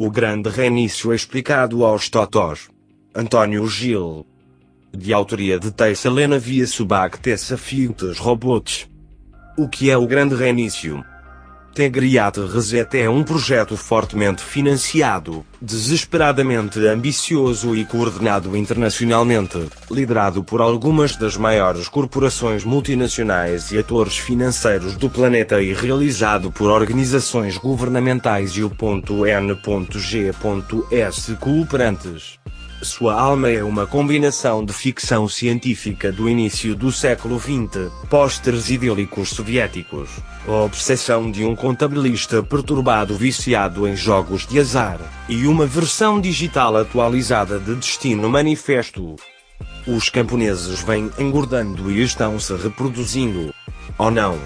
O grande reinício explicado aos totós. António Gil. De autoria de Tessa Helena via Subac Tessa Fiutes Robots. O que é o grande reinício? Tegriat Reset é um projeto fortemente financiado, desesperadamente ambicioso e coordenado internacionalmente, liderado por algumas das maiores corporações multinacionais e atores financeiros do planeta e realizado por organizações governamentais e o N.G.S cooperantes. Sua alma é uma combinação de ficção científica do início do século XX, pósteres idílicos soviéticos, a obsessão de um contabilista perturbado viciado em jogos de azar, e uma versão digital atualizada de Destino Manifesto. Os camponeses vêm engordando e estão se reproduzindo. Ou não?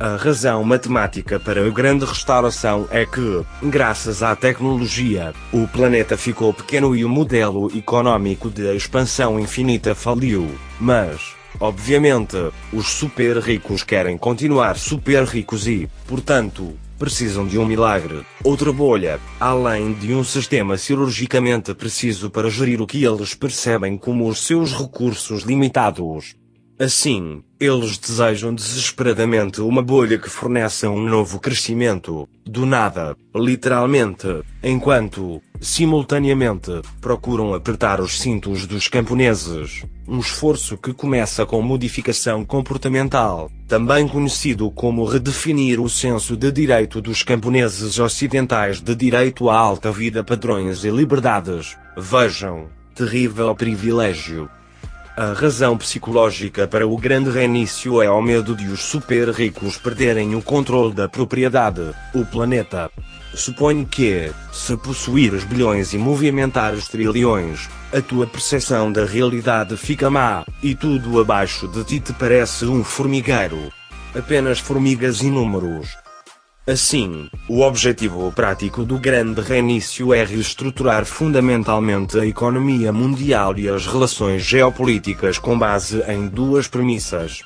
A razão matemática para a grande restauração é que, graças à tecnologia, o planeta ficou pequeno e o modelo econômico de expansão infinita faliu. Mas, obviamente, os super ricos querem continuar super ricos e, portanto, precisam de um milagre, outra bolha, além de um sistema cirurgicamente preciso para gerir o que eles percebem como os seus recursos limitados. Assim, eles desejam desesperadamente uma bolha que forneça um novo crescimento, do nada, literalmente, enquanto, simultaneamente, procuram apertar os cintos dos camponeses, um esforço que começa com modificação comportamental, também conhecido como redefinir o senso de direito dos camponeses ocidentais de direito à alta vida, padrões e liberdades. Vejam, terrível privilégio. A razão psicológica para o grande reinício é o medo de os super ricos perderem o controle da propriedade, o planeta. Suponho que, se possuires bilhões e movimentares trilhões, a tua percepção da realidade fica má, e tudo abaixo de ti te parece um formigueiro. Apenas formigas e números. Assim, o objetivo prático do grande reinício é reestruturar fundamentalmente a economia mundial e as relações geopolíticas com base em duas premissas.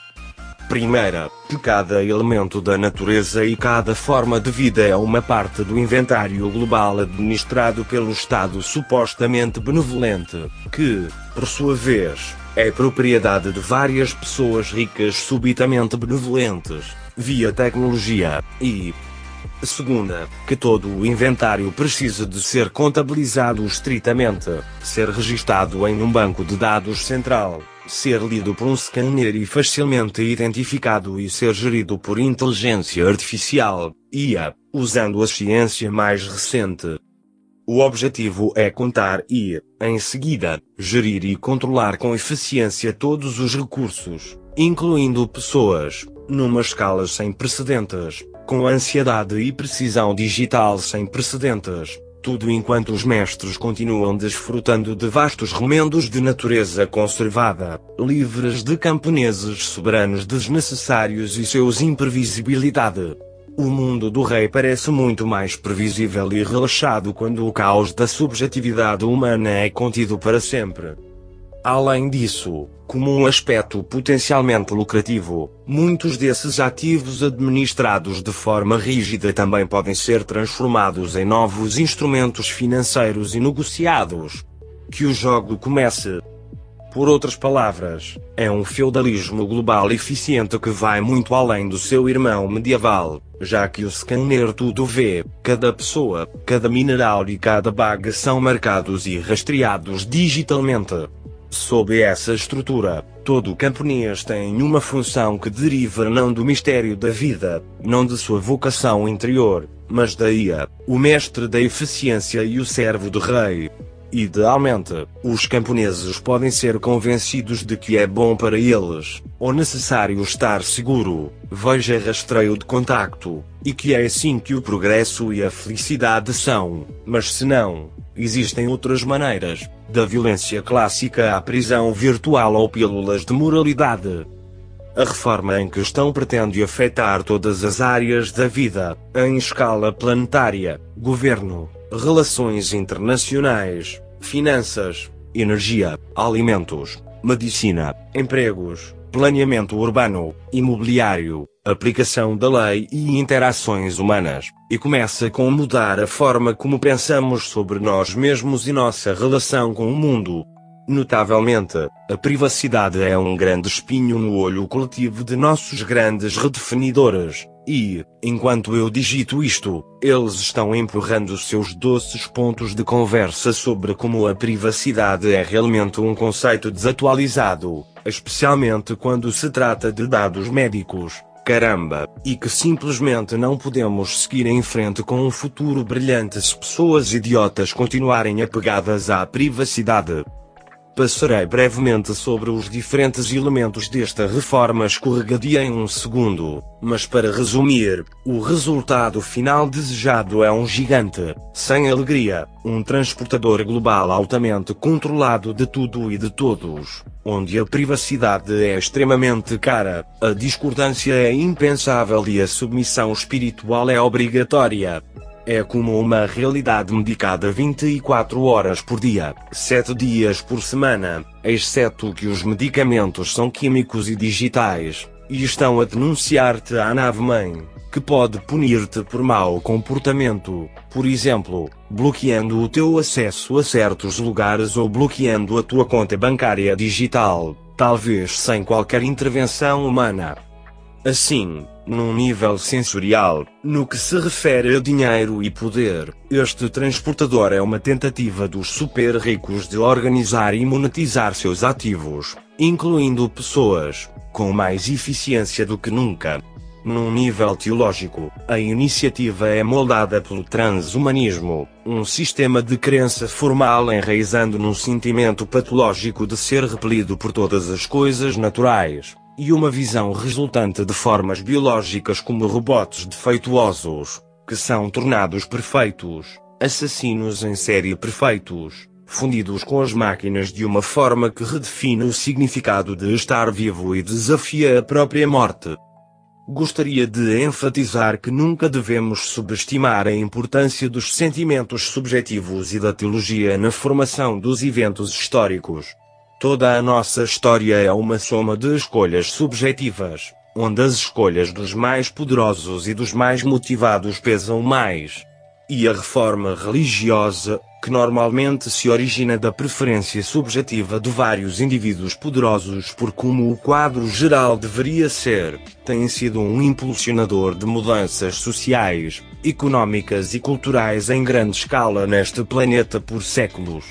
Primeira, que cada elemento da natureza e cada forma de vida é uma parte do inventário global administrado pelo Estado supostamente benevolente, que, por sua vez, é propriedade de várias pessoas ricas subitamente benevolentes, via tecnologia, e, Segunda, que todo o inventário precisa de ser contabilizado estritamente, ser registado em um banco de dados central, ser lido por um scanner e facilmente identificado e ser gerido por inteligência artificial, IA, usando a ciência mais recente. O objetivo é contar e, em seguida, gerir e controlar com eficiência todos os recursos, incluindo pessoas, numa escala sem precedentes com ansiedade e precisão digital sem precedentes, tudo enquanto os mestres continuam desfrutando de vastos remendos de natureza conservada, livres de camponeses soberanos desnecessários e seus imprevisibilidade. O mundo do rei parece muito mais previsível e relaxado quando o caos da subjetividade humana é contido para sempre. Além disso, como um aspecto potencialmente lucrativo, muitos desses ativos administrados de forma rígida também podem ser transformados em novos instrumentos financeiros e negociados. Que o jogo comece. Por outras palavras, é um feudalismo global eficiente que vai muito além do seu irmão medieval, já que o scanner tudo vê, cada pessoa, cada mineral e cada bag são marcados e rastreados digitalmente. Sob essa estrutura, todo camponês tem uma função que deriva não do mistério da vida, não de sua vocação interior, mas da IA, o mestre da eficiência e o servo do rei. Idealmente, os camponeses podem ser convencidos de que é bom para eles, ou necessário estar seguro, veja rastreio de contacto, e que é assim que o progresso e a felicidade são, mas se não, existem outras maneiras, da violência clássica à prisão virtual ou pílulas de moralidade. A reforma em questão pretende afetar todas as áreas da vida, em escala planetária, governo, relações internacionais, finanças, energia, alimentos, medicina, empregos, planeamento urbano, imobiliário, aplicação da lei e interações humanas, e começa com mudar a forma como pensamos sobre nós mesmos e nossa relação com o mundo. Notavelmente, a privacidade é um grande espinho no olho coletivo de nossos grandes redefinidores, e, enquanto eu digito isto, eles estão empurrando seus doces pontos de conversa sobre como a privacidade é realmente um conceito desatualizado, especialmente quando se trata de dados médicos. Caramba, e que simplesmente não podemos seguir em frente com um futuro brilhante se pessoas idiotas continuarem apegadas à privacidade. Passarei brevemente sobre os diferentes elementos desta reforma escorregadia em um segundo, mas para resumir, o resultado final desejado é um gigante, sem alegria, um transportador global altamente controlado de tudo e de todos, onde a privacidade é extremamente cara, a discordância é impensável e a submissão espiritual é obrigatória. É como uma realidade medicada 24 horas por dia, 7 dias por semana, exceto que os medicamentos são químicos e digitais, e estão a denunciar-te à nave-mãe, que pode punir-te por mau comportamento, por exemplo, bloqueando o teu acesso a certos lugares ou bloqueando a tua conta bancária digital, talvez sem qualquer intervenção humana. Assim, num nível sensorial, no que se refere a dinheiro e poder, este transportador é uma tentativa dos super ricos de organizar e monetizar seus ativos, incluindo pessoas, com mais eficiência do que nunca. Num nível teológico, a iniciativa é moldada pelo transhumanismo, um sistema de crença formal enraizando num sentimento patológico de ser repelido por todas as coisas naturais e uma visão resultante de formas biológicas como robots defeituosos, que são tornados perfeitos, assassinos em série perfeitos, fundidos com as máquinas de uma forma que redefine o significado de estar vivo e desafia a própria morte. Gostaria de enfatizar que nunca devemos subestimar a importância dos sentimentos subjetivos e da teologia na formação dos eventos históricos. Toda a nossa história é uma soma de escolhas subjetivas, onde as escolhas dos mais poderosos e dos mais motivados pesam mais. E a reforma religiosa, que normalmente se origina da preferência subjetiva de vários indivíduos poderosos por como o quadro geral deveria ser, tem sido um impulsionador de mudanças sociais, económicas e culturais em grande escala neste planeta por séculos.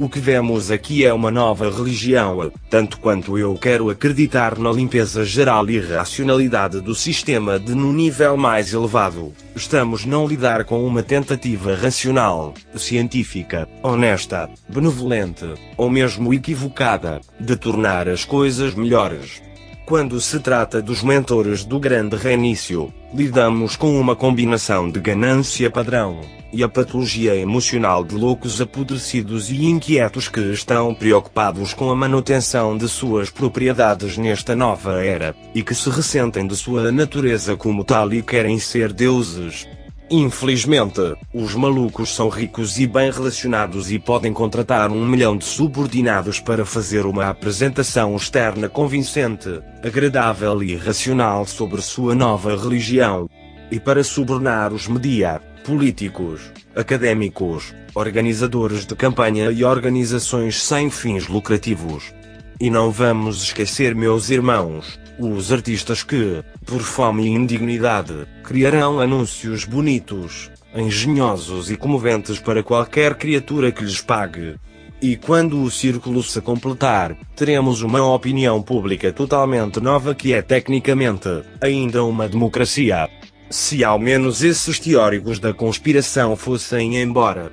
O que vemos aqui é uma nova religião, tanto quanto eu quero acreditar na limpeza geral e racionalidade do sistema de no nível mais elevado. Estamos não lidar com uma tentativa racional, científica, honesta, benevolente, ou mesmo equivocada, de tornar as coisas melhores. Quando se trata dos mentores do grande reinício, lidamos com uma combinação de ganância padrão e a patologia emocional de loucos apodrecidos e inquietos que estão preocupados com a manutenção de suas propriedades nesta nova era, e que se ressentem de sua natureza como tal e querem ser deuses. Infelizmente, os malucos são ricos e bem relacionados e podem contratar um milhão de subordinados para fazer uma apresentação externa convincente, agradável e racional sobre sua nova religião. E para subornar os media, políticos, académicos, organizadores de campanha e organizações sem fins lucrativos. E não vamos esquecer, meus irmãos, os artistas que, por fome e indignidade, criarão anúncios bonitos, engenhosos e comoventes para qualquer criatura que lhes pague. E quando o círculo se completar, teremos uma opinião pública totalmente nova que é tecnicamente ainda uma democracia. Se ao menos esses teóricos da conspiração fossem embora.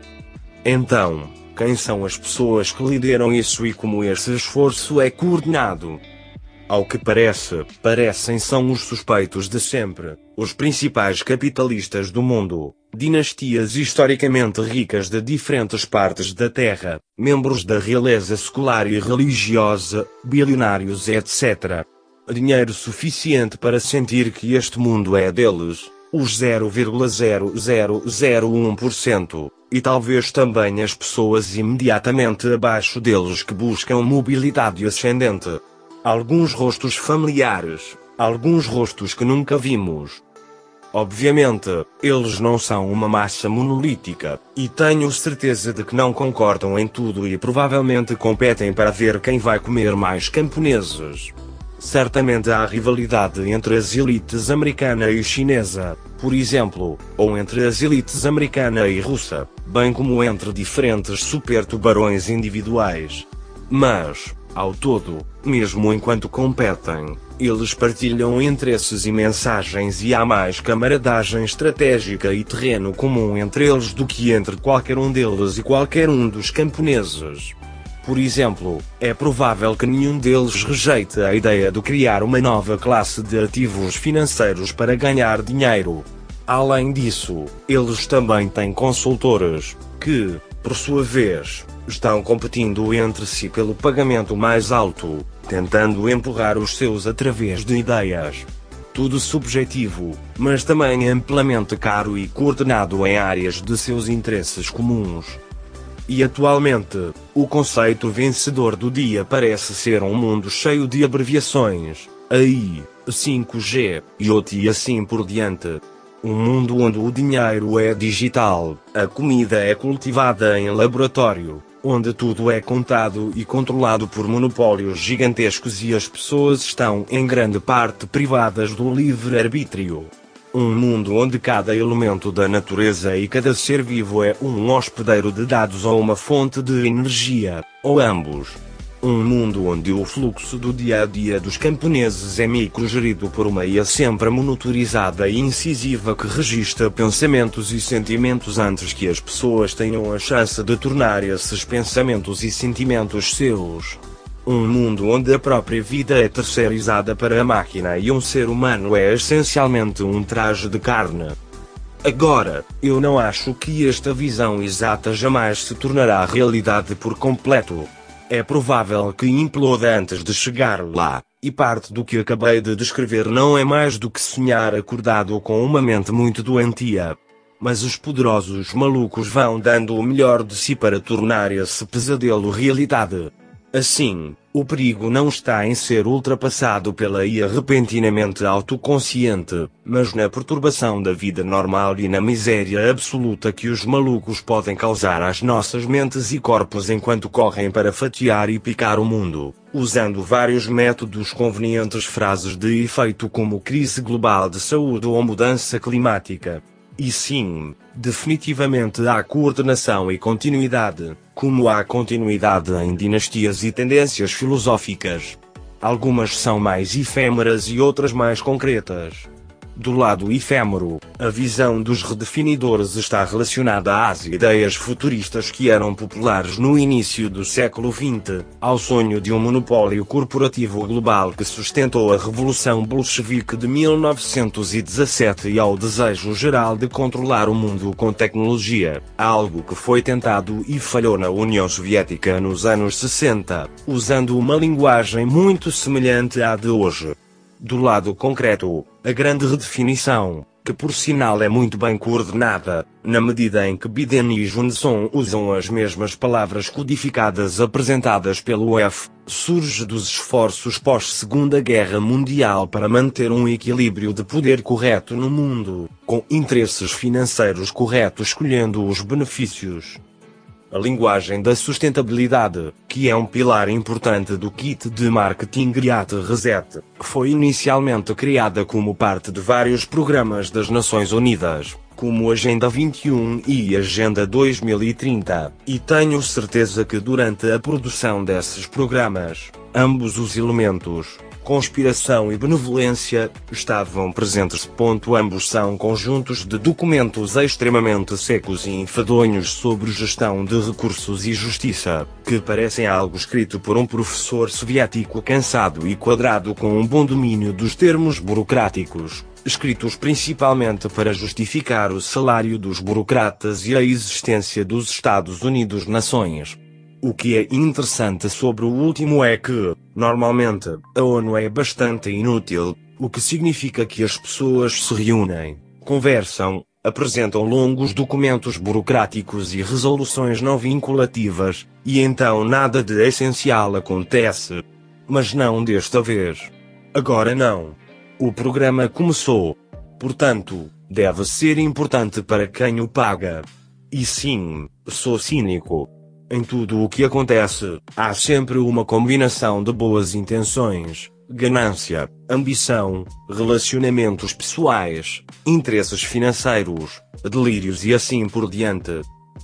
Então, quem são as pessoas que lideram isso e como esse esforço é coordenado? Ao que parece, parecem são os suspeitos de sempre, os principais capitalistas do mundo, dinastias historicamente ricas de diferentes partes da Terra, membros da realeza secular e religiosa, bilionários etc dinheiro suficiente para sentir que este mundo é deles, os 0,0001%, e talvez também as pessoas imediatamente abaixo deles que buscam mobilidade ascendente. Alguns rostos familiares, alguns rostos que nunca vimos. Obviamente, eles não são uma massa monolítica, e tenho certeza de que não concordam em tudo e provavelmente competem para ver quem vai comer mais camponeses. Certamente há rivalidade entre as elites americana e chinesa, por exemplo, ou entre as elites americana e russa, bem como entre diferentes supertubarões individuais. Mas, ao todo, mesmo enquanto competem, eles partilham interesses e mensagens e há mais camaradagem estratégica e terreno comum entre eles do que entre qualquer um deles e qualquer um dos camponeses. Por exemplo, é provável que nenhum deles rejeite a ideia de criar uma nova classe de ativos financeiros para ganhar dinheiro. Além disso, eles também têm consultores, que, por sua vez, estão competindo entre si pelo pagamento mais alto, tentando empurrar os seus através de ideias. Tudo subjetivo, mas também amplamente caro e coordenado em áreas de seus interesses comuns. E atualmente, o conceito vencedor do dia parece ser um mundo cheio de abreviações, AI, 5G, IoT e assim por diante. Um mundo onde o dinheiro é digital, a comida é cultivada em laboratório, onde tudo é contado e controlado por monopólios gigantescos e as pessoas estão em grande parte privadas do livre-arbítrio. Um mundo onde cada elemento da natureza e cada ser vivo é um hospedeiro de dados ou uma fonte de energia, ou ambos. Um mundo onde o fluxo do dia a dia dos camponeses é microgerido por uma IA sempre monitorizada e incisiva que registra pensamentos e sentimentos antes que as pessoas tenham a chance de tornar esses pensamentos e sentimentos seus. Um mundo onde a própria vida é terceirizada para a máquina e um ser humano é essencialmente um traje de carne. Agora, eu não acho que esta visão exata jamais se tornará realidade por completo. É provável que imploda antes de chegar lá, e parte do que acabei de descrever não é mais do que sonhar acordado com uma mente muito doentia. Mas os poderosos malucos vão dando o melhor de si para tornar esse pesadelo realidade. Assim, o perigo não está em ser ultrapassado pela IA repentinamente autoconsciente, mas na perturbação da vida normal e na miséria absoluta que os malucos podem causar às nossas mentes e corpos enquanto correm para fatiar e picar o mundo, usando vários métodos convenientes frases de efeito como crise global de saúde ou mudança climática. E sim, definitivamente há coordenação e continuidade, como há continuidade em dinastias e tendências filosóficas. Algumas são mais efêmeras e outras mais concretas. Do lado efêmero, a visão dos redefinidores está relacionada às ideias futuristas que eram populares no início do século XX, ao sonho de um monopólio corporativo global que sustentou a Revolução Bolchevique de 1917 e ao desejo geral de controlar o mundo com tecnologia, algo que foi tentado e falhou na União Soviética nos anos 60, usando uma linguagem muito semelhante à de hoje. Do lado concreto, a grande redefinição, que por sinal é muito bem coordenada, na medida em que Biden e Johnson usam as mesmas palavras codificadas apresentadas pelo F, surge dos esforços pós-Segunda Guerra Mundial para manter um equilíbrio de poder correto no mundo, com interesses financeiros corretos escolhendo os benefícios a linguagem da sustentabilidade, que é um pilar importante do kit de marketing Great Reset, foi inicialmente criada como parte de vários programas das Nações Unidas, como Agenda 21 e Agenda 2030, e tenho certeza que durante a produção desses programas, ambos os elementos, conspiração e benevolência, estavam presentes. Ponto ambos são conjuntos de documentos extremamente secos e enfadonhos sobre gestão de recursos e justiça, que parecem algo escrito por um professor soviético cansado e quadrado com um bom domínio dos termos burocráticos, escritos principalmente para justificar o salário dos burocratas e a existência dos Estados Unidos nações. O que é interessante sobre o último é que, normalmente, a ONU é bastante inútil, o que significa que as pessoas se reúnem, conversam, apresentam longos documentos burocráticos e resoluções não vinculativas, e então nada de essencial acontece. Mas não desta vez. Agora não. O programa começou. Portanto, deve ser importante para quem o paga. E sim, sou cínico. Em tudo o que acontece, há sempre uma combinação de boas intenções, ganância, ambição, relacionamentos pessoais, interesses financeiros, delírios e assim por diante.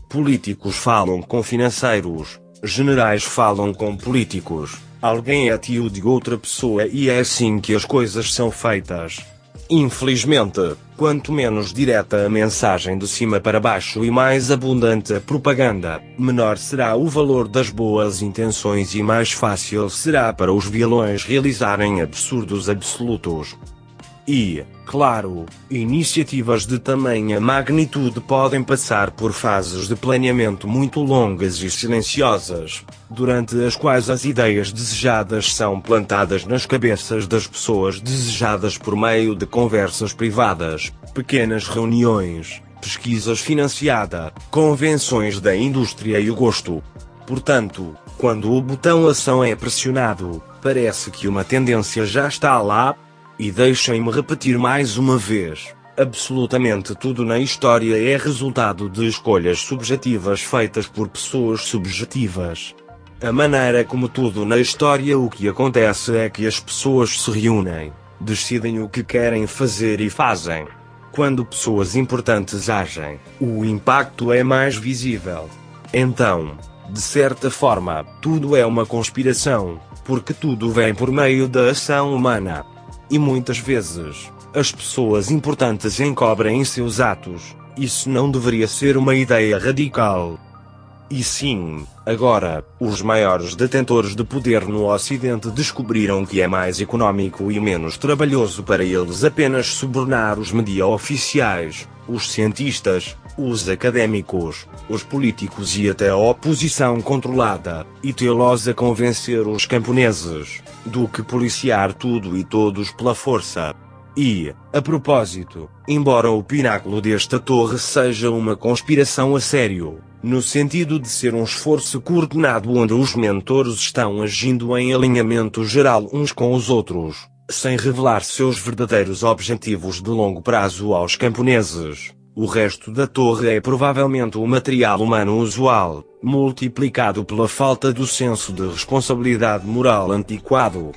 Políticos falam com financeiros, generais falam com políticos, alguém é tio de outra pessoa e é assim que as coisas são feitas. Infelizmente, quanto menos direta a mensagem de cima para baixo e mais abundante a propaganda, menor será o valor das boas intenções e mais fácil será para os vilões realizarem absurdos absolutos. E, claro, iniciativas de tamanha magnitude podem passar por fases de planeamento muito longas e silenciosas, durante as quais as ideias desejadas são plantadas nas cabeças das pessoas desejadas por meio de conversas privadas, pequenas reuniões, pesquisas financiada, convenções da indústria e o gosto. Portanto, quando o botão ação é pressionado, parece que uma tendência já está lá, e deixem-me repetir mais uma vez: absolutamente tudo na história é resultado de escolhas subjetivas feitas por pessoas subjetivas. A maneira como tudo na história o que acontece é que as pessoas se reúnem, decidem o que querem fazer e fazem. Quando pessoas importantes agem, o impacto é mais visível. Então, de certa forma, tudo é uma conspiração, porque tudo vem por meio da ação humana. E muitas vezes, as pessoas importantes encobrem seus atos. Isso não deveria ser uma ideia radical. E sim, agora, os maiores detentores de poder no Ocidente descobriram que é mais econômico e menos trabalhoso para eles apenas subornar os media oficiais, os cientistas, os académicos, os políticos e até a oposição controlada, e tê-los a convencer os camponeses, do que policiar tudo e todos pela força. E, a propósito, embora o pináculo desta torre seja uma conspiração a sério, no sentido de ser um esforço coordenado onde os mentores estão agindo em alinhamento geral uns com os outros, sem revelar seus verdadeiros objetivos de longo prazo aos camponeses. O resto da torre é provavelmente o material humano usual, multiplicado pela falta do senso de responsabilidade moral antiquado.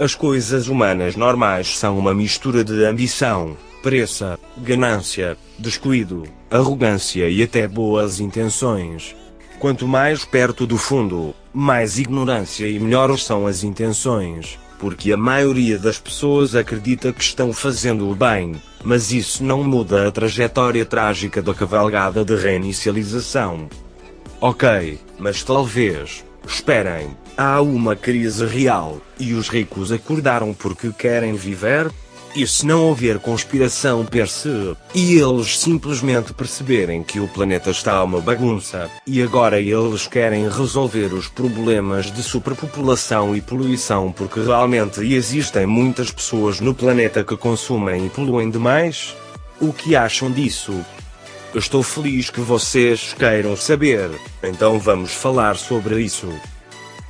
As coisas humanas normais são uma mistura de ambição, pressa, ganância, descuido, arrogância e até boas intenções. Quanto mais perto do fundo, mais ignorância e melhores são as intenções porque a maioria das pessoas acredita que estão fazendo o bem, mas isso não muda a trajetória trágica da cavalgada de reinicialização. Ok, mas talvez, esperem, há uma crise real, e os ricos acordaram porque querem viver? E se não houver conspiração per se, e eles simplesmente perceberem que o planeta está uma bagunça, e agora eles querem resolver os problemas de superpopulação e poluição porque realmente existem muitas pessoas no planeta que consumem e poluem demais? O que acham disso? Estou feliz que vocês queiram saber, então vamos falar sobre isso.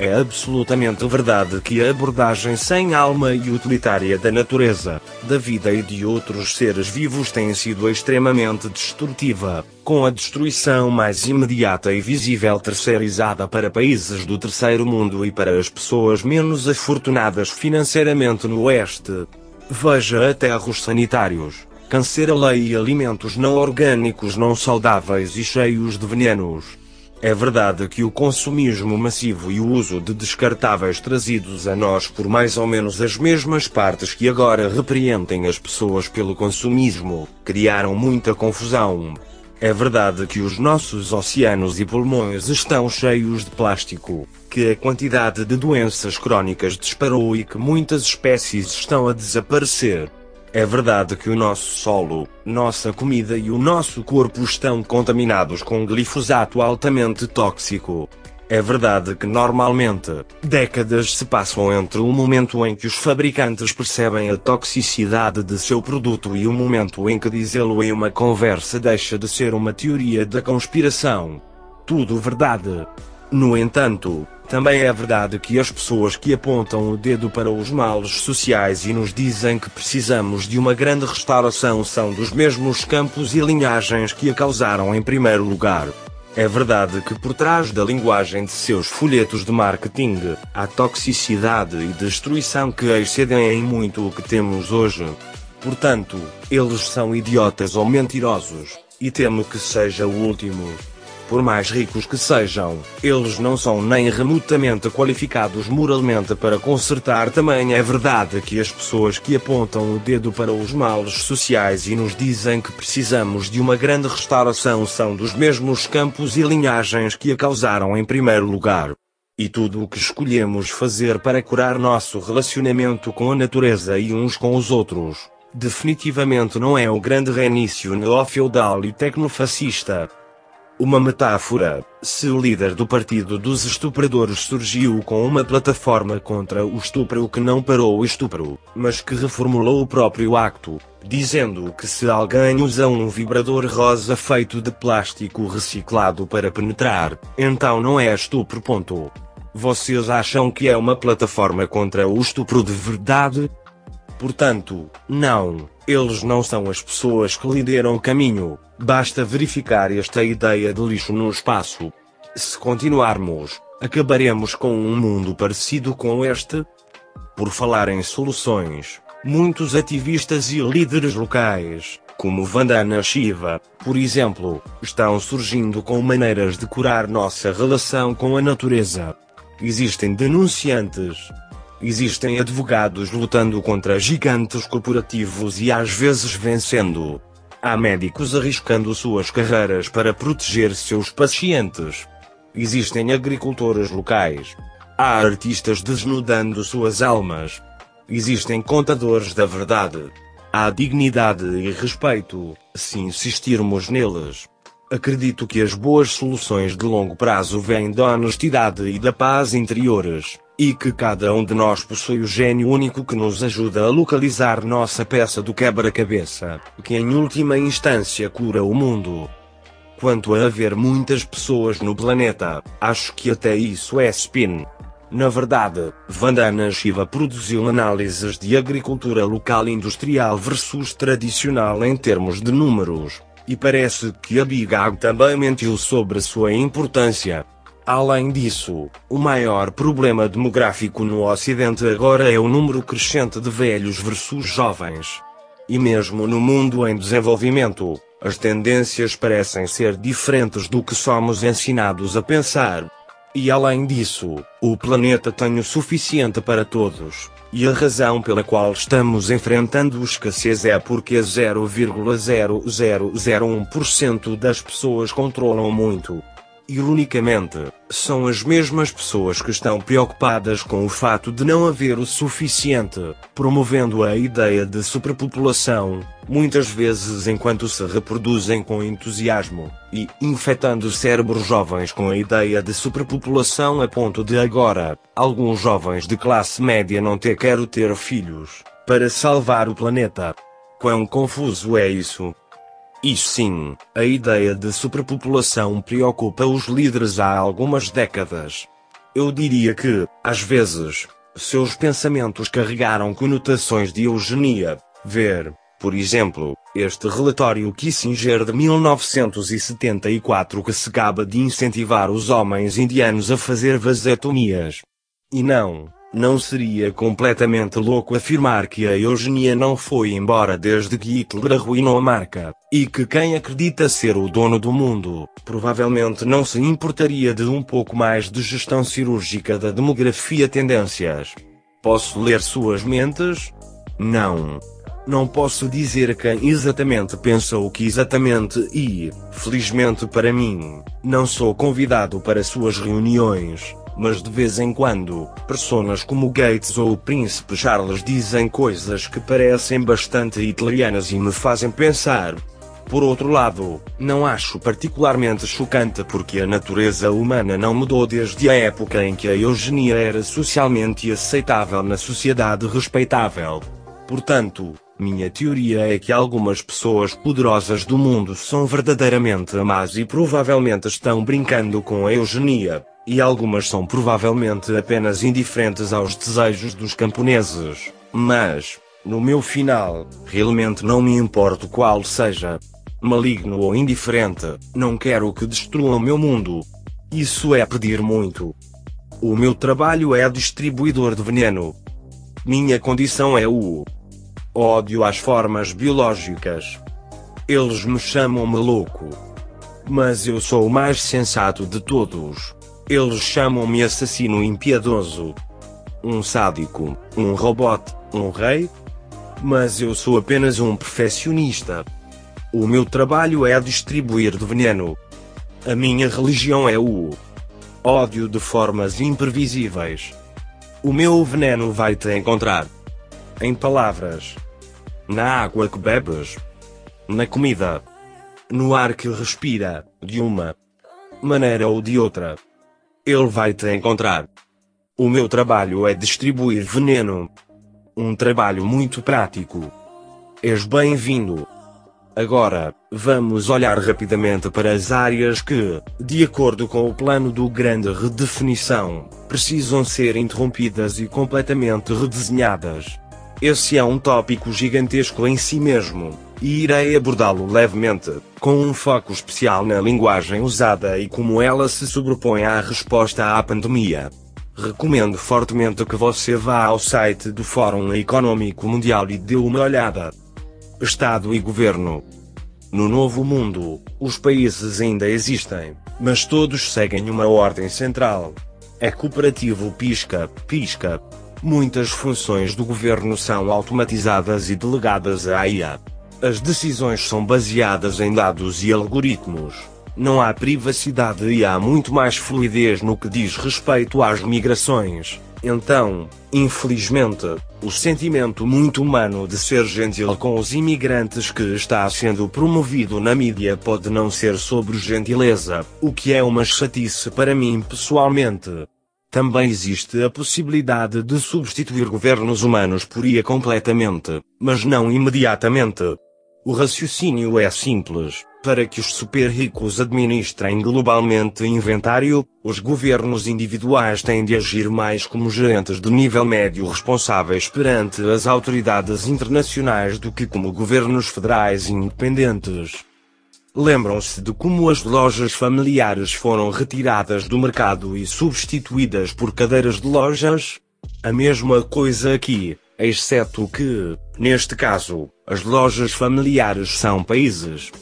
É absolutamente verdade que a abordagem sem alma e utilitária da natureza, da vida e de outros seres vivos tem sido extremamente destrutiva, com a destruição mais imediata e visível terceirizada para países do terceiro mundo e para as pessoas menos afortunadas financeiramente no Oeste. Veja aterros sanitários, câncer a lei e alimentos não orgânicos não saudáveis e cheios de venenos é verdade que o consumismo massivo e o uso de descartáveis trazidos a nós por mais ou menos as mesmas partes que agora repreendem as pessoas pelo consumismo, criaram muita confusão. É verdade que os nossos oceanos e pulmões estão cheios de plástico, que a quantidade de doenças crônicas disparou e que muitas espécies estão a desaparecer. É verdade que o nosso solo, nossa comida e o nosso corpo estão contaminados com glifosato altamente tóxico. É verdade que normalmente, décadas se passam entre o momento em que os fabricantes percebem a toxicidade de seu produto e o momento em que dizê-lo em uma conversa deixa de ser uma teoria da conspiração. Tudo verdade. No entanto, Também é verdade que as pessoas que apontam o dedo para os males sociais e nos dizem que precisamos de uma grande restauração são dos mesmos campos e linhagens que a causaram em primeiro lugar. É verdade que por trás da linguagem de seus folhetos de marketing, há toxicidade e destruição que excedem em muito o que temos hoje. Portanto, eles são idiotas ou mentirosos, e temo que seja o último. Por mais ricos que sejam, eles não são nem remotamente qualificados moralmente para consertar. Também é verdade que as pessoas que apontam o dedo para os males sociais e nos dizem que precisamos de uma grande restauração são dos mesmos campos e linhagens que a causaram em primeiro lugar. E tudo o que escolhemos fazer para curar nosso relacionamento com a natureza e uns com os outros, definitivamente não é o grande reinício neofeudal e tecnofascista, uma metáfora. Se o líder do Partido dos Estupradores surgiu com uma plataforma contra o estupro que não parou o estupro, mas que reformulou o próprio acto, dizendo que se alguém usa um vibrador rosa feito de plástico reciclado para penetrar, então não é estupro. Ponto. Vocês acham que é uma plataforma contra o estupro de verdade? Portanto, não, eles não são as pessoas que lideram o caminho. Basta verificar esta ideia de lixo no espaço. Se continuarmos, acabaremos com um mundo parecido com este? Por falar em soluções, muitos ativistas e líderes locais, como Vandana Shiva, por exemplo, estão surgindo com maneiras de curar nossa relação com a natureza. Existem denunciantes, Existem advogados lutando contra gigantes corporativos e às vezes vencendo. Há médicos arriscando suas carreiras para proteger seus pacientes. Existem agricultores locais. Há artistas desnudando suas almas. Existem contadores da verdade. Há dignidade e respeito, se insistirmos neles. Acredito que as boas soluções de longo prazo vêm da honestidade e da paz interiores e que cada um de nós possui o gênio único que nos ajuda a localizar nossa peça do quebra-cabeça, que em última instância cura o mundo. Quanto a haver muitas pessoas no planeta, acho que até isso é spin. Na verdade, Vandana Shiva produziu análises de agricultura local industrial versus tradicional em termos de números, e parece que a Bigag também mentiu sobre sua importância. Além disso, o maior problema demográfico no Ocidente agora é o número crescente de velhos versus jovens. E mesmo no mundo em desenvolvimento, as tendências parecem ser diferentes do que somos ensinados a pensar. E além disso, o planeta tem o suficiente para todos. E a razão pela qual estamos enfrentando escassez é porque 0,0001% das pessoas controlam muito ironicamente, são as mesmas pessoas que estão preocupadas com o fato de não haver o suficiente, promovendo a ideia de superpopulação, muitas vezes enquanto se reproduzem com entusiasmo, e infectando cérebros jovens com a ideia de superpopulação a ponto de agora, alguns jovens de classe média não ter quero ter filhos, para salvar o planeta. Quão confuso é isso? E sim, a ideia de superpopulação preocupa os líderes há algumas décadas. Eu diria que, às vezes, seus pensamentos carregaram conotações de eugenia. Ver, por exemplo, este relatório Kissinger de 1974 que se gaba de incentivar os homens indianos a fazer vasectomias. E não, não seria completamente louco afirmar que a eugenia não foi embora desde que Hitler arruinou a marca, e que quem acredita ser o dono do mundo, provavelmente não se importaria de um pouco mais de gestão cirúrgica da demografia tendências. Posso ler suas mentes? Não. Não posso dizer quem exatamente pensa o que exatamente e, felizmente para mim, não sou convidado para suas reuniões mas de vez em quando, personas como Gates ou o Príncipe Charles dizem coisas que parecem bastante italianas e me fazem pensar. Por outro lado, não acho particularmente chocante porque a natureza humana não mudou desde a época em que a eugenia era socialmente aceitável na sociedade respeitável. Portanto, minha teoria é que algumas pessoas poderosas do mundo são verdadeiramente más e provavelmente estão brincando com a eugenia. E algumas são provavelmente apenas indiferentes aos desejos dos camponeses, mas, no meu final, realmente não me importo qual seja. Maligno ou indiferente, não quero que destrua o meu mundo. Isso é pedir muito. O meu trabalho é distribuidor de veneno. Minha condição é o ódio às formas biológicas. Eles me chamam maluco. Mas eu sou o mais sensato de todos. Eles chamam-me assassino impiedoso. Um sádico, um robot, um rei? Mas eu sou apenas um perfeccionista. O meu trabalho é distribuir de veneno. A minha religião é o ódio de formas imprevisíveis. O meu veneno vai te encontrar. Em palavras. Na água que bebes. Na comida. No ar que respira, de uma maneira ou de outra. Ele vai te encontrar. O meu trabalho é distribuir veneno. Um trabalho muito prático. És bem-vindo. Agora, vamos olhar rapidamente para as áreas que, de acordo com o plano do Grande Redefinição, precisam ser interrompidas e completamente redesenhadas. Esse é um tópico gigantesco em si mesmo, e irei abordá-lo levemente, com um foco especial na linguagem usada e como ela se sobrepõe à resposta à pandemia. Recomendo fortemente que você vá ao site do Fórum Econômico Mundial e dê uma olhada. Estado e Governo. No Novo Mundo, os países ainda existem, mas todos seguem uma ordem central. É cooperativo pisca, pisca. Muitas funções do governo são automatizadas e delegadas à IA. As decisões são baseadas em dados e algoritmos. Não há privacidade e há muito mais fluidez no que diz respeito às migrações. Então, infelizmente, o sentimento muito humano de ser gentil com os imigrantes que está sendo promovido na mídia pode não ser sobre gentileza, o que é uma chatice para mim pessoalmente. Também existe a possibilidade de substituir governos humanos por IA completamente, mas não imediatamente. O raciocínio é simples. Para que os super ricos administrem globalmente inventário, os governos individuais têm de agir mais como gerentes de nível médio responsáveis perante as autoridades internacionais do que como governos federais independentes. Lembram-se de como as lojas familiares foram retiradas do mercado e substituídas por cadeiras de lojas? A mesma coisa aqui, exceto que, neste caso, as lojas familiares são países.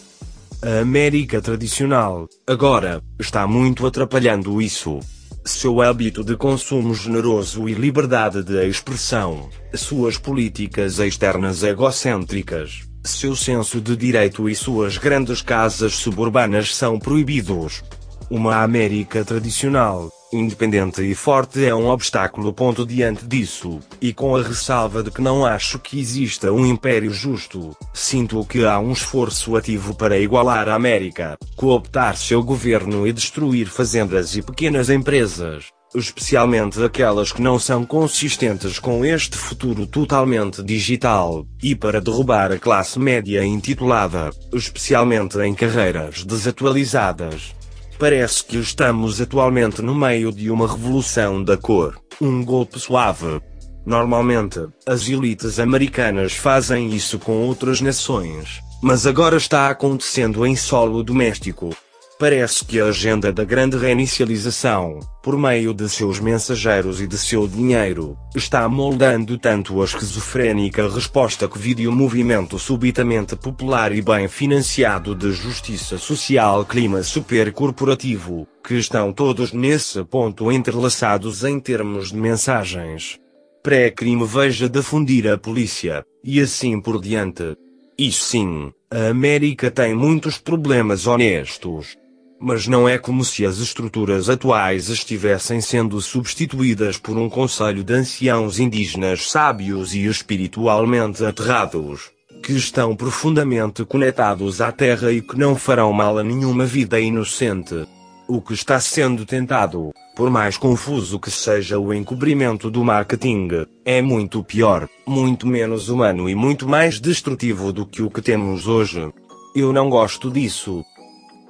A América tradicional, agora, está muito atrapalhando isso. Seu hábito de consumo generoso e liberdade de expressão, suas políticas externas egocêntricas, seu senso de direito e suas grandes casas suburbanas são proibidos. Uma América tradicional, independente e forte é um obstáculo ponto diante disso, e com a ressalva de que não acho que exista um império justo, sinto que há um esforço ativo para igualar a América, cooptar seu governo e destruir fazendas e pequenas empresas, especialmente aquelas que não são consistentes com este futuro totalmente digital, e para derrubar a classe média intitulada, especialmente em carreiras desatualizadas. Parece que estamos atualmente no meio de uma revolução da cor, um golpe suave. Normalmente, as elites americanas fazem isso com outras nações, mas agora está acontecendo em solo doméstico. Parece que a agenda da grande reinicialização, por meio de seus mensageiros e de seu dinheiro, está moldando tanto a esquizofrênica resposta Covid e o movimento subitamente popular e bem financiado de justiça social clima supercorporativo, que estão todos nesse ponto entrelaçados em termos de mensagens. Pré-crime veja difundir a polícia, e assim por diante. E sim, a América tem muitos problemas honestos, mas não é como se as estruturas atuais estivessem sendo substituídas por um conselho de anciãos indígenas sábios e espiritualmente aterrados, que estão profundamente conectados à terra e que não farão mal a nenhuma vida inocente. O que está sendo tentado, por mais confuso que seja o encobrimento do marketing, é muito pior, muito menos humano e muito mais destrutivo do que o que temos hoje. Eu não gosto disso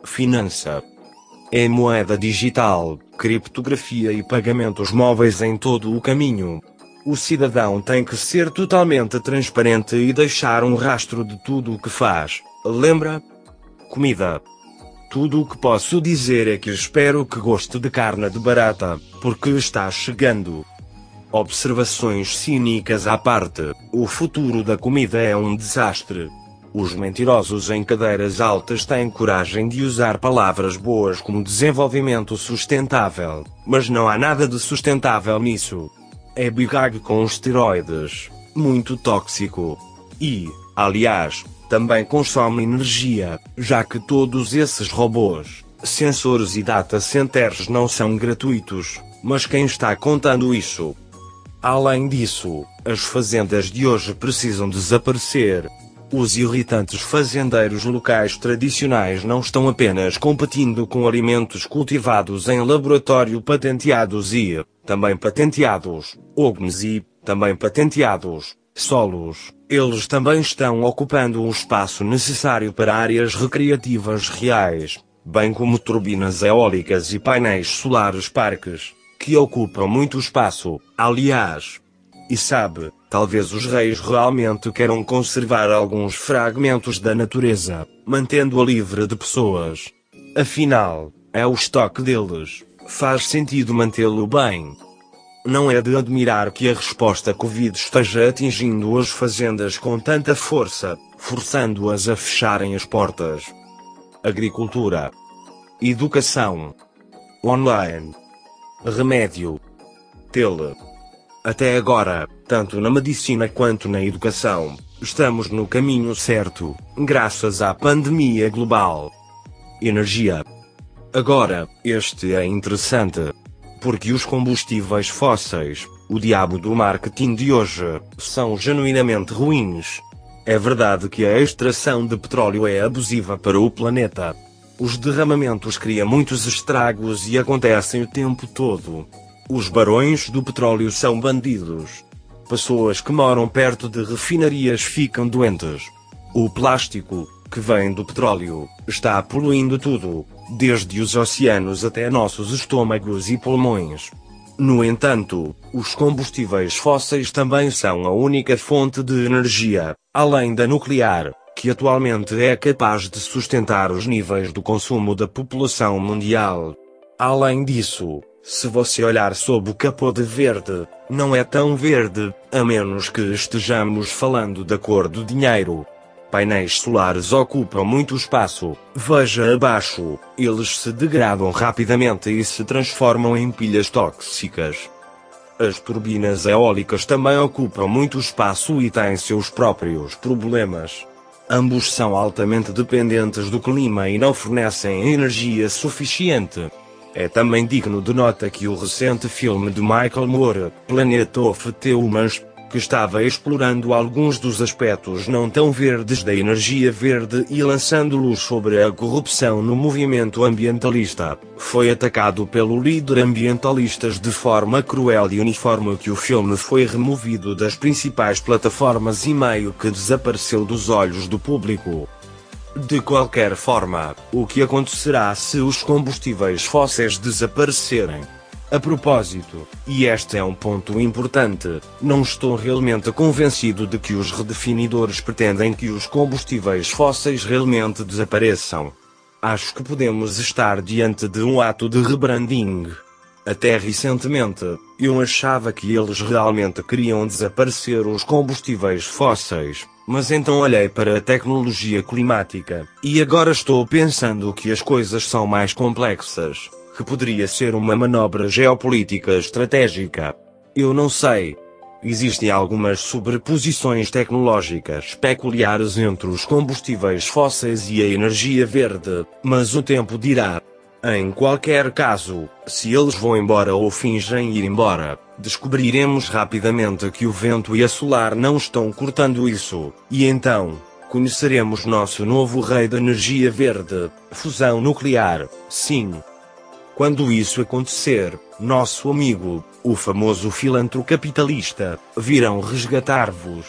finança. É moeda digital, criptografia e pagamentos móveis em todo o caminho. O cidadão tem que ser totalmente transparente e deixar um rastro de tudo o que faz. Lembra? Comida. Tudo o que posso dizer é que espero que goste de carne de barata, porque está chegando. Observações cínicas à parte, o futuro da comida é um desastre. Os mentirosos em cadeiras altas têm coragem de usar palavras boas como desenvolvimento sustentável, mas não há nada de sustentável nisso. É bigag com esteroides, muito tóxico. E, aliás, também consome energia, já que todos esses robôs, sensores e data centers não são gratuitos, mas quem está contando isso? Além disso, as fazendas de hoje precisam desaparecer. Os irritantes fazendeiros locais tradicionais não estão apenas competindo com alimentos cultivados em laboratório patenteados e, também patenteados, ogmes e, também patenteados, solos, eles também estão ocupando o espaço necessário para áreas recreativas reais, bem como turbinas eólicas e painéis solares parques, que ocupam muito espaço, aliás. E sabe, talvez os reis realmente queiram conservar alguns fragmentos da natureza, mantendo-a livre de pessoas. Afinal, é o estoque deles, faz sentido mantê-lo bem. Não é de admirar que a resposta Covid esteja atingindo as fazendas com tanta força, forçando-as a fecharem as portas. Agricultura. Educação. Online. Remédio. Tele. Até agora, tanto na medicina quanto na educação, estamos no caminho certo, graças à pandemia global. Energia. Agora, este é interessante. Porque os combustíveis fósseis, o diabo do marketing de hoje, são genuinamente ruins. É verdade que a extração de petróleo é abusiva para o planeta. Os derramamentos criam muitos estragos e acontecem o tempo todo. Os barões do petróleo são bandidos. Pessoas que moram perto de refinarias ficam doentes. O plástico, que vem do petróleo, está poluindo tudo, desde os oceanos até nossos estômagos e pulmões. No entanto, os combustíveis fósseis também são a única fonte de energia, além da nuclear, que atualmente é capaz de sustentar os níveis do consumo da população mundial. Além disso, se você olhar sob o capô de verde, não é tão verde, a menos que estejamos falando da cor do dinheiro. Painéis solares ocupam muito espaço. Veja abaixo, eles se degradam rapidamente e se transformam em pilhas tóxicas. As turbinas eólicas também ocupam muito espaço e têm seus próprios problemas. Ambos são altamente dependentes do clima e não fornecem energia suficiente. É também digno de nota que o recente filme de Michael Moore, Planet of the Humans, que estava explorando alguns dos aspectos não tão verdes da energia verde e lançando luz sobre a corrupção no movimento ambientalista, foi atacado pelo líder ambientalistas de forma cruel e uniforme que o filme foi removido das principais plataformas e meio que desapareceu dos olhos do público. De qualquer forma, o que acontecerá se os combustíveis fósseis desaparecerem? A propósito, e este é um ponto importante, não estou realmente convencido de que os redefinidores pretendem que os combustíveis fósseis realmente desapareçam. Acho que podemos estar diante de um ato de rebranding. Até recentemente, eu achava que eles realmente queriam desaparecer os combustíveis fósseis, mas então olhei para a tecnologia climática, e agora estou pensando que as coisas são mais complexas que poderia ser uma manobra geopolítica estratégica. Eu não sei. Existem algumas sobreposições tecnológicas peculiares entre os combustíveis fósseis e a energia verde, mas o tempo dirá. Em qualquer caso, se eles vão embora ou fingem ir embora, descobriremos rapidamente que o vento e a solar não estão cortando isso, e então, conheceremos nosso novo rei da energia verde, fusão nuclear, sim, quando isso acontecer, nosso amigo, o famoso filantro capitalista, virão resgatar-vos.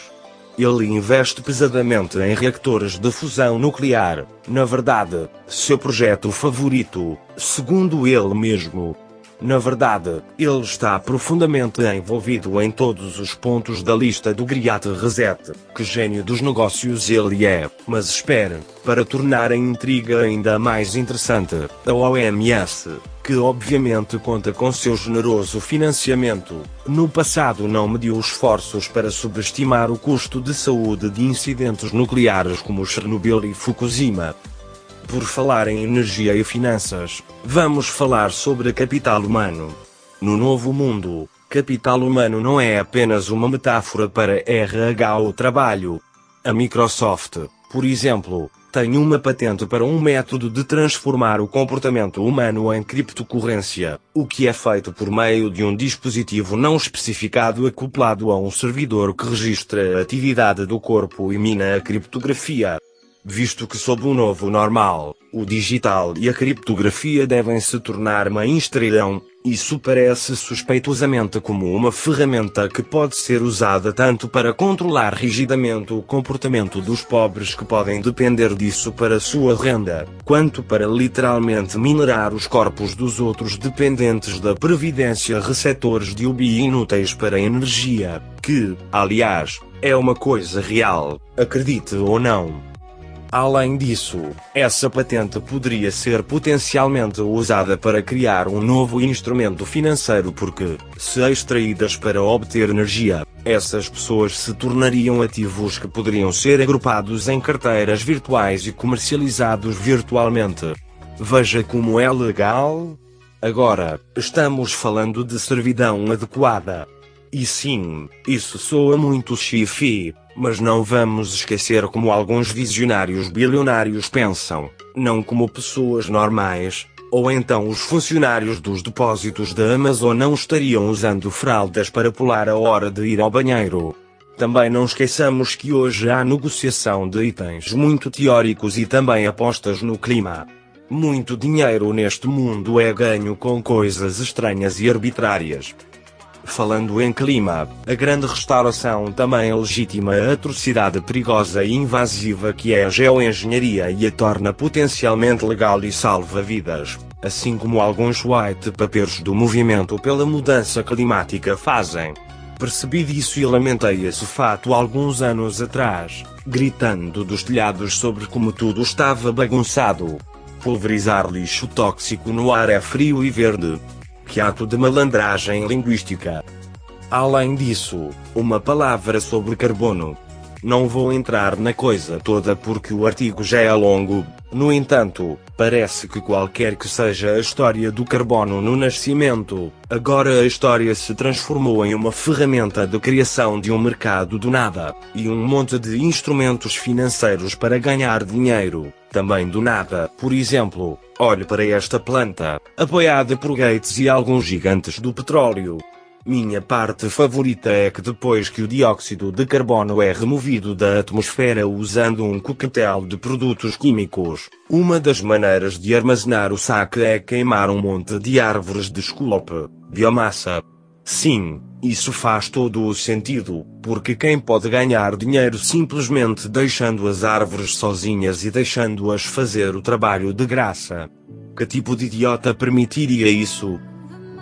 Ele investe pesadamente em reatores de fusão nuclear, na verdade, seu projeto favorito, segundo ele mesmo. Na verdade, ele está profundamente envolvido em todos os pontos da lista do Griat Reset. Que gênio dos negócios ele é. Mas espere, para tornar a intriga ainda mais interessante, a OMS, que obviamente conta com seu generoso financiamento, no passado não mediu esforços para subestimar o custo de saúde de incidentes nucleares como Chernobyl e Fukushima. Por falar em energia e finanças, vamos falar sobre capital humano. No novo mundo, capital humano não é apenas uma metáfora para RH ou trabalho. A Microsoft, por exemplo, tem uma patente para um método de transformar o comportamento humano em criptocorrência, o que é feito por meio de um dispositivo não especificado acoplado a um servidor que registra a atividade do corpo e mina a criptografia visto que sob o novo normal, o digital e a criptografia devem se tornar mainstream, isso parece suspeitosamente como uma ferramenta que pode ser usada tanto para controlar rigidamente o comportamento dos pobres que podem depender disso para sua renda, quanto para literalmente minerar os corpos dos outros dependentes da previdência receptores de UBI inúteis para energia, que, aliás, é uma coisa real, acredite ou não. Além disso, essa patente poderia ser potencialmente usada para criar um novo instrumento financeiro porque, se extraídas para obter energia, essas pessoas se tornariam ativos que poderiam ser agrupados em carteiras virtuais e comercializados virtualmente. Veja como é legal? Agora, estamos falando de servidão adequada. E sim, isso soa muito chifi, mas não vamos esquecer como alguns visionários bilionários pensam, não como pessoas normais, ou então os funcionários dos depósitos da Amazon não estariam usando fraldas para pular a hora de ir ao banheiro. Também não esqueçamos que hoje há negociação de itens muito teóricos e também apostas no clima. Muito dinheiro neste mundo é ganho com coisas estranhas e arbitrárias. Falando em clima, a grande restauração também é legítima a atrocidade perigosa e invasiva que é a geoengenharia e a torna potencialmente legal e salva vidas, assim como alguns white papers do movimento pela mudança climática fazem. Percebi disso e lamentei esse fato alguns anos atrás, gritando dos telhados sobre como tudo estava bagunçado. Pulverizar lixo tóxico no ar é frio e verde que ato de malandragem linguística. Além disso, uma palavra sobre carbono. Não vou entrar na coisa toda porque o artigo já é longo, no entanto, parece que qualquer que seja a história do carbono no nascimento, agora a história se transformou em uma ferramenta de criação de um mercado do nada, e um monte de instrumentos financeiros para ganhar dinheiro, também do nada. Por exemplo, olhe para esta planta, apoiada por Gates e alguns gigantes do petróleo, minha parte favorita é que depois que o dióxido de carbono é removido da atmosfera usando um coquetel de produtos químicos, uma das maneiras de armazenar o saque é queimar um monte de árvores de esculope, biomassa. Sim, isso faz todo o sentido, porque quem pode ganhar dinheiro simplesmente deixando as árvores sozinhas e deixando-as fazer o trabalho de graça? Que tipo de idiota permitiria isso?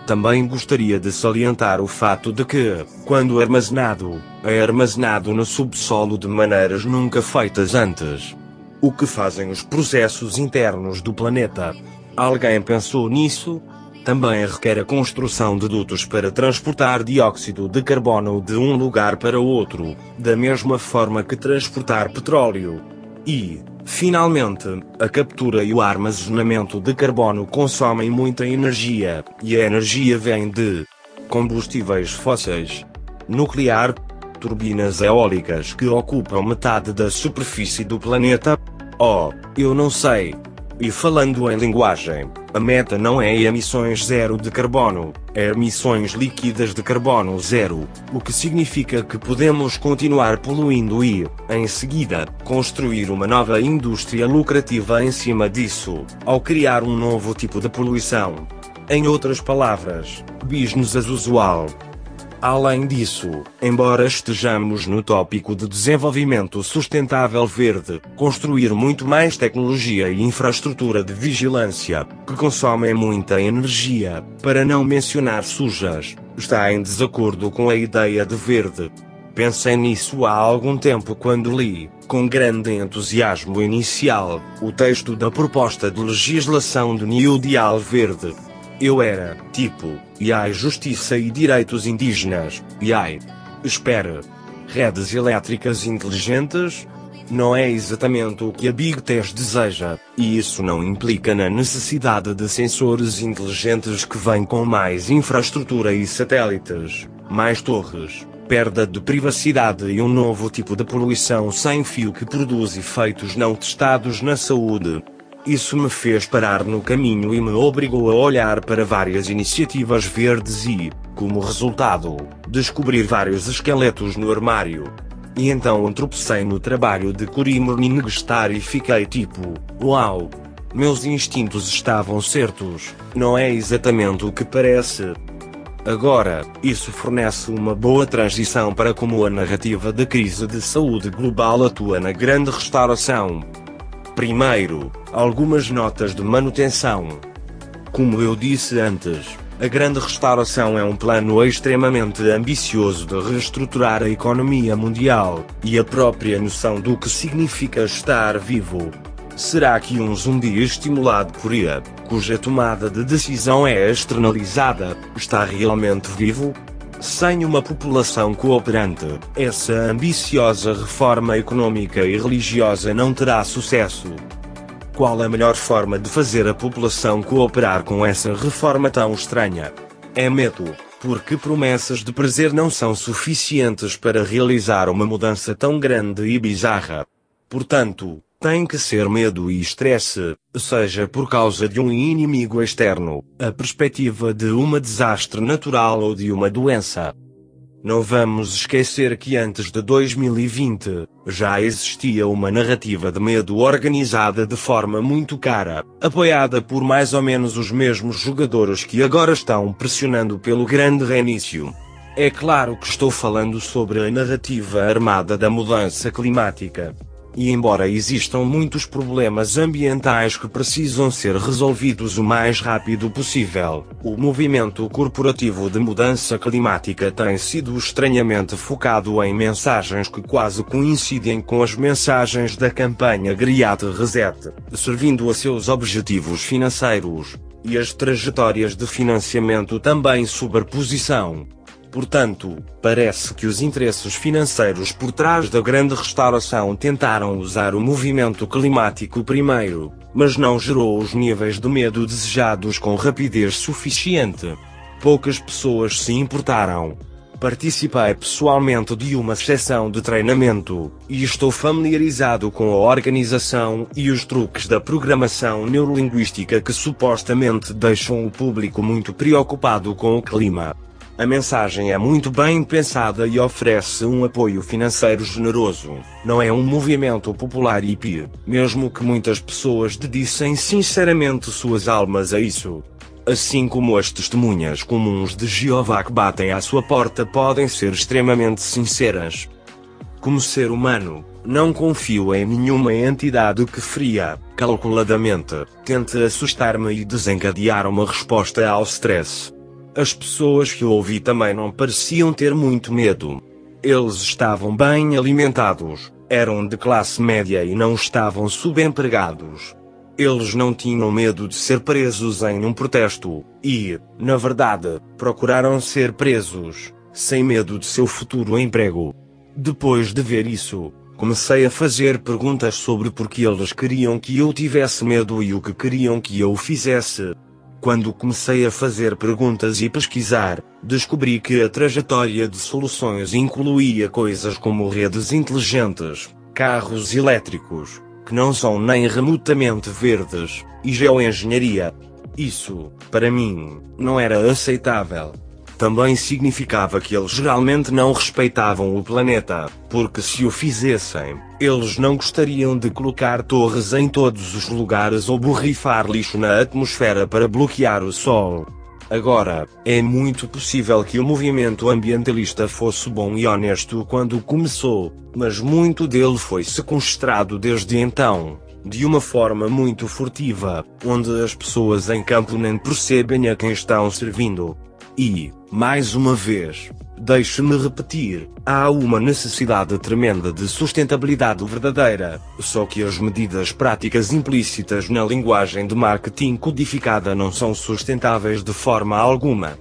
Também gostaria de salientar o fato de que, quando armazenado, é armazenado no subsolo de maneiras nunca feitas antes. O que fazem os processos internos do planeta? Alguém pensou nisso? Também requer a construção de dutos para transportar dióxido de carbono de um lugar para outro, da mesma forma que transportar petróleo. E, Finalmente, a captura e o armazenamento de carbono consomem muita energia, e a energia vem de combustíveis fósseis, nuclear, turbinas eólicas que ocupam metade da superfície do planeta. Oh, eu não sei, e falando em linguagem, a meta não é emissões zero de carbono, é emissões líquidas de carbono zero, o que significa que podemos continuar poluindo e, em seguida, construir uma nova indústria lucrativa em cima disso, ao criar um novo tipo de poluição. Em outras palavras, business as usual. Além disso, embora estejamos no tópico de desenvolvimento sustentável verde, construir muito mais tecnologia e infraestrutura de vigilância, que consomem muita energia, para não mencionar sujas, está em desacordo com a ideia de verde. Pensei nisso há algum tempo quando li, com grande entusiasmo inicial, o texto da proposta de legislação do New Deal Verde, eu era, tipo, e ai justiça e direitos indígenas, e ai. Espera. Redes elétricas inteligentes? Não é exatamente o que a Big Tech deseja, e isso não implica na necessidade de sensores inteligentes que vêm com mais infraestrutura e satélites, mais torres, perda de privacidade e um novo tipo de poluição sem fio que produz efeitos não testados na saúde. Isso me fez parar no caminho e me obrigou a olhar para várias iniciativas verdes e, como resultado, descobrir vários esqueletos no armário. E então tropecei no trabalho de Cory Morningstar e fiquei tipo, uau! Meus instintos estavam certos, não é exatamente o que parece. Agora, isso fornece uma boa transição para como a narrativa da crise de saúde global atua na grande restauração. Primeiro, algumas notas de manutenção. Como eu disse antes, a grande restauração é um plano extremamente ambicioso de reestruturar a economia mundial, e a própria noção do que significa estar vivo. Será que um zumbi estimulado por IA, cuja tomada de decisão é externalizada, está realmente vivo? Sem uma população cooperante, essa ambiciosa reforma econômica e religiosa não terá sucesso. Qual a melhor forma de fazer a população cooperar com essa reforma tão estranha? É medo, porque promessas de prazer não são suficientes para realizar uma mudança tão grande e bizarra. Portanto, tem que ser medo e estresse, seja por causa de um inimigo externo, a perspectiva de uma desastre natural ou de uma doença. Não vamos esquecer que antes de 2020, já existia uma narrativa de medo organizada de forma muito cara, apoiada por mais ou menos os mesmos jogadores que agora estão pressionando pelo grande reinício. É claro que estou falando sobre a narrativa armada da mudança climática, e embora existam muitos problemas ambientais que precisam ser resolvidos o mais rápido possível, o movimento corporativo de mudança climática tem sido estranhamente focado em mensagens que quase coincidem com as mensagens da campanha Griat Reset, servindo a seus objetivos financeiros, e as trajetórias de financiamento também superposição. Portanto, parece que os interesses financeiros por trás da grande restauração tentaram usar o movimento climático primeiro, mas não gerou os níveis de medo desejados com rapidez suficiente. Poucas pessoas se importaram. Participei pessoalmente de uma sessão de treinamento, e estou familiarizado com a organização e os truques da programação neurolinguística que supostamente deixam o público muito preocupado com o clima. A mensagem é muito bem pensada e oferece um apoio financeiro generoso. Não é um movimento popular hippie, mesmo que muitas pessoas dedicem sinceramente suas almas a isso. Assim como as testemunhas comuns de Jeová que batem à sua porta podem ser extremamente sinceras. Como ser humano, não confio em nenhuma entidade que fria, calculadamente, tente assustar-me e desencadear uma resposta ao stress. As pessoas que ouvi também não pareciam ter muito medo. Eles estavam bem alimentados, eram de classe média e não estavam subempregados. Eles não tinham medo de ser presos em um protesto, e, na verdade, procuraram ser presos, sem medo de seu futuro emprego. Depois de ver isso, comecei a fazer perguntas sobre por que eles queriam que eu tivesse medo e o que queriam que eu fizesse. Quando comecei a fazer perguntas e pesquisar, descobri que a trajetória de soluções incluía coisas como redes inteligentes, carros elétricos, que não são nem remotamente verdes, e geoengenharia. Isso, para mim, não era aceitável também significava que eles geralmente não respeitavam o planeta, porque se o fizessem, eles não gostariam de colocar torres em todos os lugares ou borrifar lixo na atmosfera para bloquear o sol. Agora, é muito possível que o movimento ambientalista fosse bom e honesto quando começou, mas muito dele foi sequestrado desde então, de uma forma muito furtiva, onde as pessoas em campo nem percebem a quem estão servindo. E, mais uma vez, Deixe-me repetir, há uma necessidade tremenda de sustentabilidade verdadeira, só que as medidas práticas implícitas na linguagem de marketing codificada não são sustentáveis de forma alguma.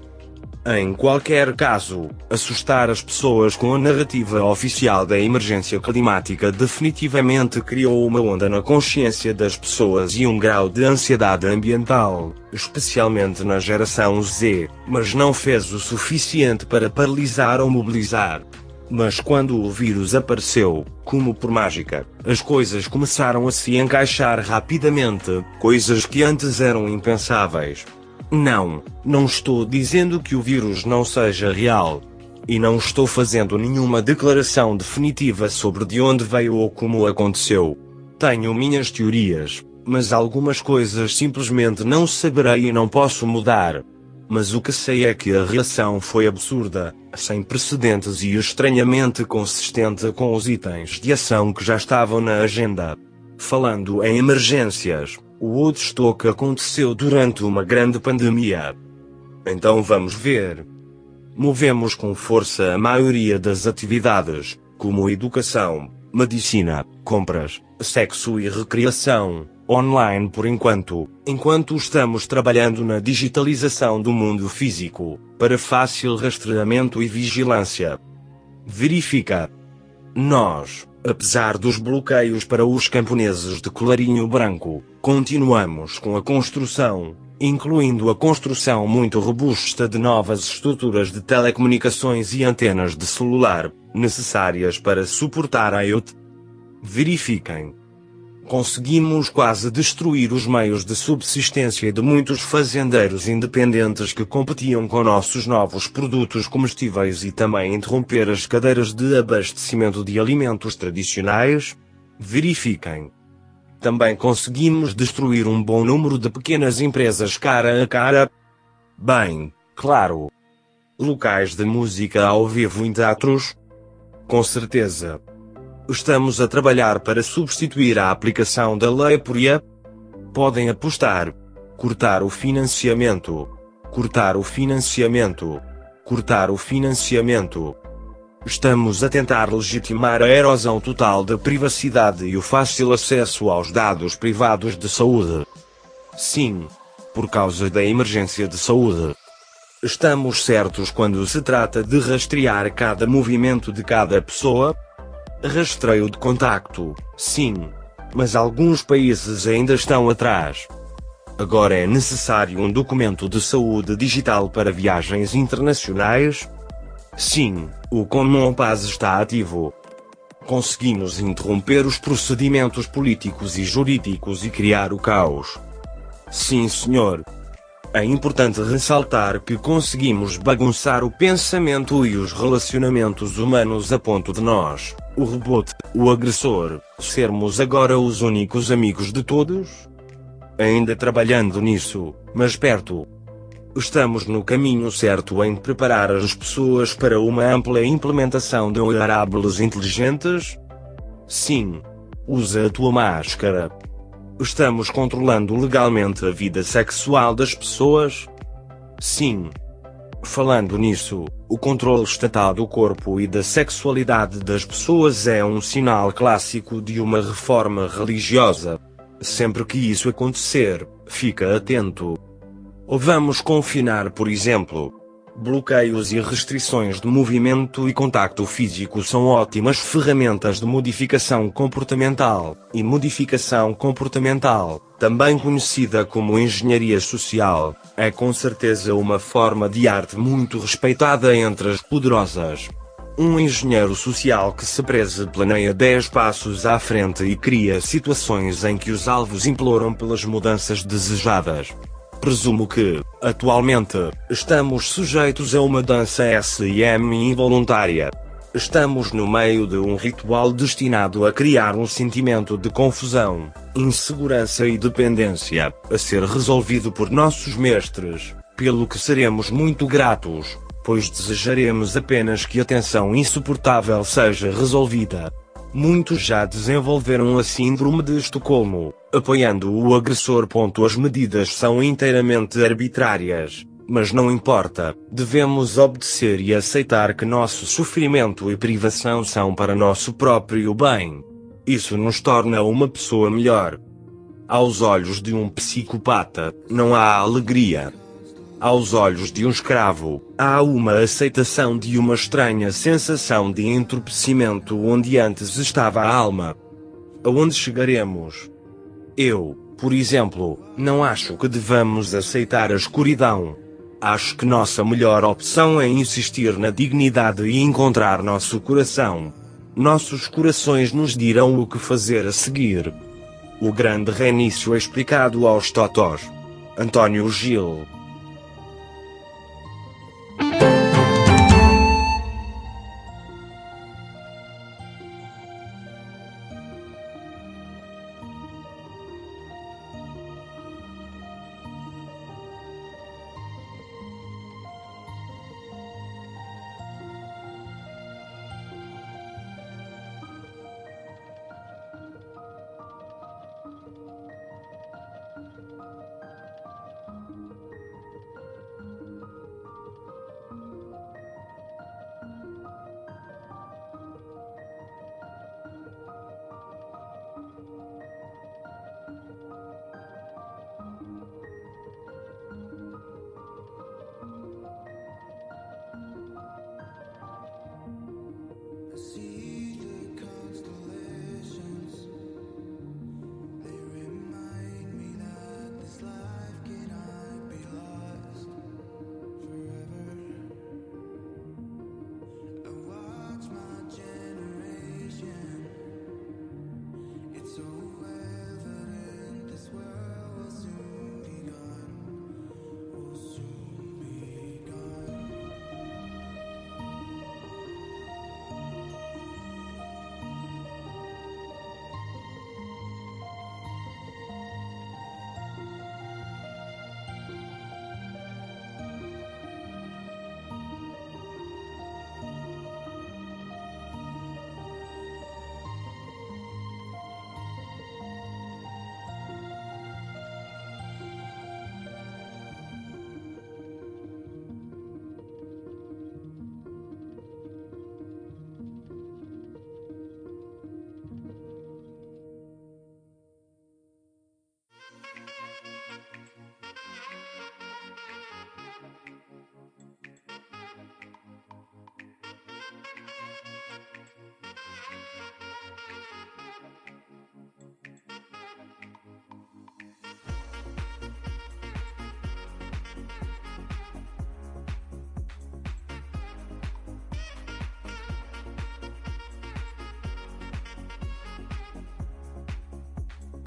Em qualquer caso, assustar as pessoas com a narrativa oficial da emergência climática definitivamente criou uma onda na consciência das pessoas e um grau de ansiedade ambiental, especialmente na geração Z, mas não fez o suficiente para paralisar ou mobilizar. Mas quando o vírus apareceu, como por mágica, as coisas começaram a se encaixar rapidamente, coisas que antes eram impensáveis. Não, não estou dizendo que o vírus não seja real. E não estou fazendo nenhuma declaração definitiva sobre de onde veio ou como aconteceu. Tenho minhas teorias, mas algumas coisas simplesmente não saberei e não posso mudar. Mas o que sei é que a reação foi absurda, sem precedentes e estranhamente consistente com os itens de ação que já estavam na agenda. Falando em emergências, o Woodstock aconteceu durante uma grande pandemia. Então vamos ver. Movemos com força a maioria das atividades, como educação, medicina, compras, sexo e recreação, online por enquanto, enquanto estamos trabalhando na digitalização do mundo físico, para fácil rastreamento e vigilância. Verifica. Nós, Apesar dos bloqueios para os camponeses de colarinho branco, continuamos com a construção, incluindo a construção muito robusta de novas estruturas de telecomunicações e antenas de celular, necessárias para suportar a IoT. Verifiquem. Conseguimos quase destruir os meios de subsistência de muitos fazendeiros independentes que competiam com nossos novos produtos comestíveis e também interromper as cadeiras de abastecimento de alimentos tradicionais? Verifiquem. Também conseguimos destruir um bom número de pequenas empresas cara a cara? Bem, claro. Locais de música ao vivo em teatros? Com certeza. Estamos a trabalhar para substituir a aplicação da lei por IA. Podem apostar. Cortar o financiamento. Cortar o financiamento. Cortar o financiamento. Estamos a tentar legitimar a erosão total da privacidade e o fácil acesso aos dados privados de saúde. Sim. Por causa da emergência de saúde. Estamos certos quando se trata de rastrear cada movimento de cada pessoa, Rastreio de contacto, sim. Mas alguns países ainda estão atrás. Agora é necessário um documento de saúde digital para viagens internacionais? Sim, o Common Pass está ativo. Conseguimos interromper os procedimentos políticos e jurídicos e criar o caos. Sim, senhor. É importante ressaltar que conseguimos bagunçar o pensamento e os relacionamentos humanos a ponto de nós, o rebote, o agressor, sermos agora os únicos amigos de todos? Ainda trabalhando nisso, mas perto. Estamos no caminho certo em preparar as pessoas para uma ampla implementação de wearables inteligentes? Sim. Usa a tua máscara. Estamos controlando legalmente a vida sexual das pessoas? Sim. Falando nisso, o controle estatal do corpo e da sexualidade das pessoas é um sinal clássico de uma reforma religiosa. Sempre que isso acontecer, fica atento. Ou vamos confinar, por exemplo, Bloqueios e restrições de movimento e contacto físico são ótimas ferramentas de modificação comportamental, e modificação comportamental, também conhecida como engenharia social, é com certeza uma forma de arte muito respeitada entre as poderosas. Um engenheiro social que se preze planeia 10 passos à frente e cria situações em que os alvos imploram pelas mudanças desejadas. Presumo que, atualmente, estamos sujeitos a uma dança SM involuntária. Estamos no meio de um ritual destinado a criar um sentimento de confusão, insegurança e dependência, a ser resolvido por nossos mestres. Pelo que seremos muito gratos, pois desejaremos apenas que a tensão insuportável seja resolvida. Muitos já desenvolveram a síndrome de Estocolmo, apoiando o agressor. As medidas são inteiramente arbitrárias, mas não importa, devemos obedecer e aceitar que nosso sofrimento e privação são para nosso próprio bem. Isso nos torna uma pessoa melhor. Aos olhos de um psicopata, não há alegria. Aos olhos de um escravo, há uma aceitação de uma estranha sensação de entorpecimento onde antes estava a alma. Aonde chegaremos? Eu, por exemplo, não acho que devamos aceitar a escuridão. Acho que nossa melhor opção é insistir na dignidade e encontrar nosso coração. Nossos corações nos dirão o que fazer a seguir. O grande reinício explicado aos totós. Antônio Gil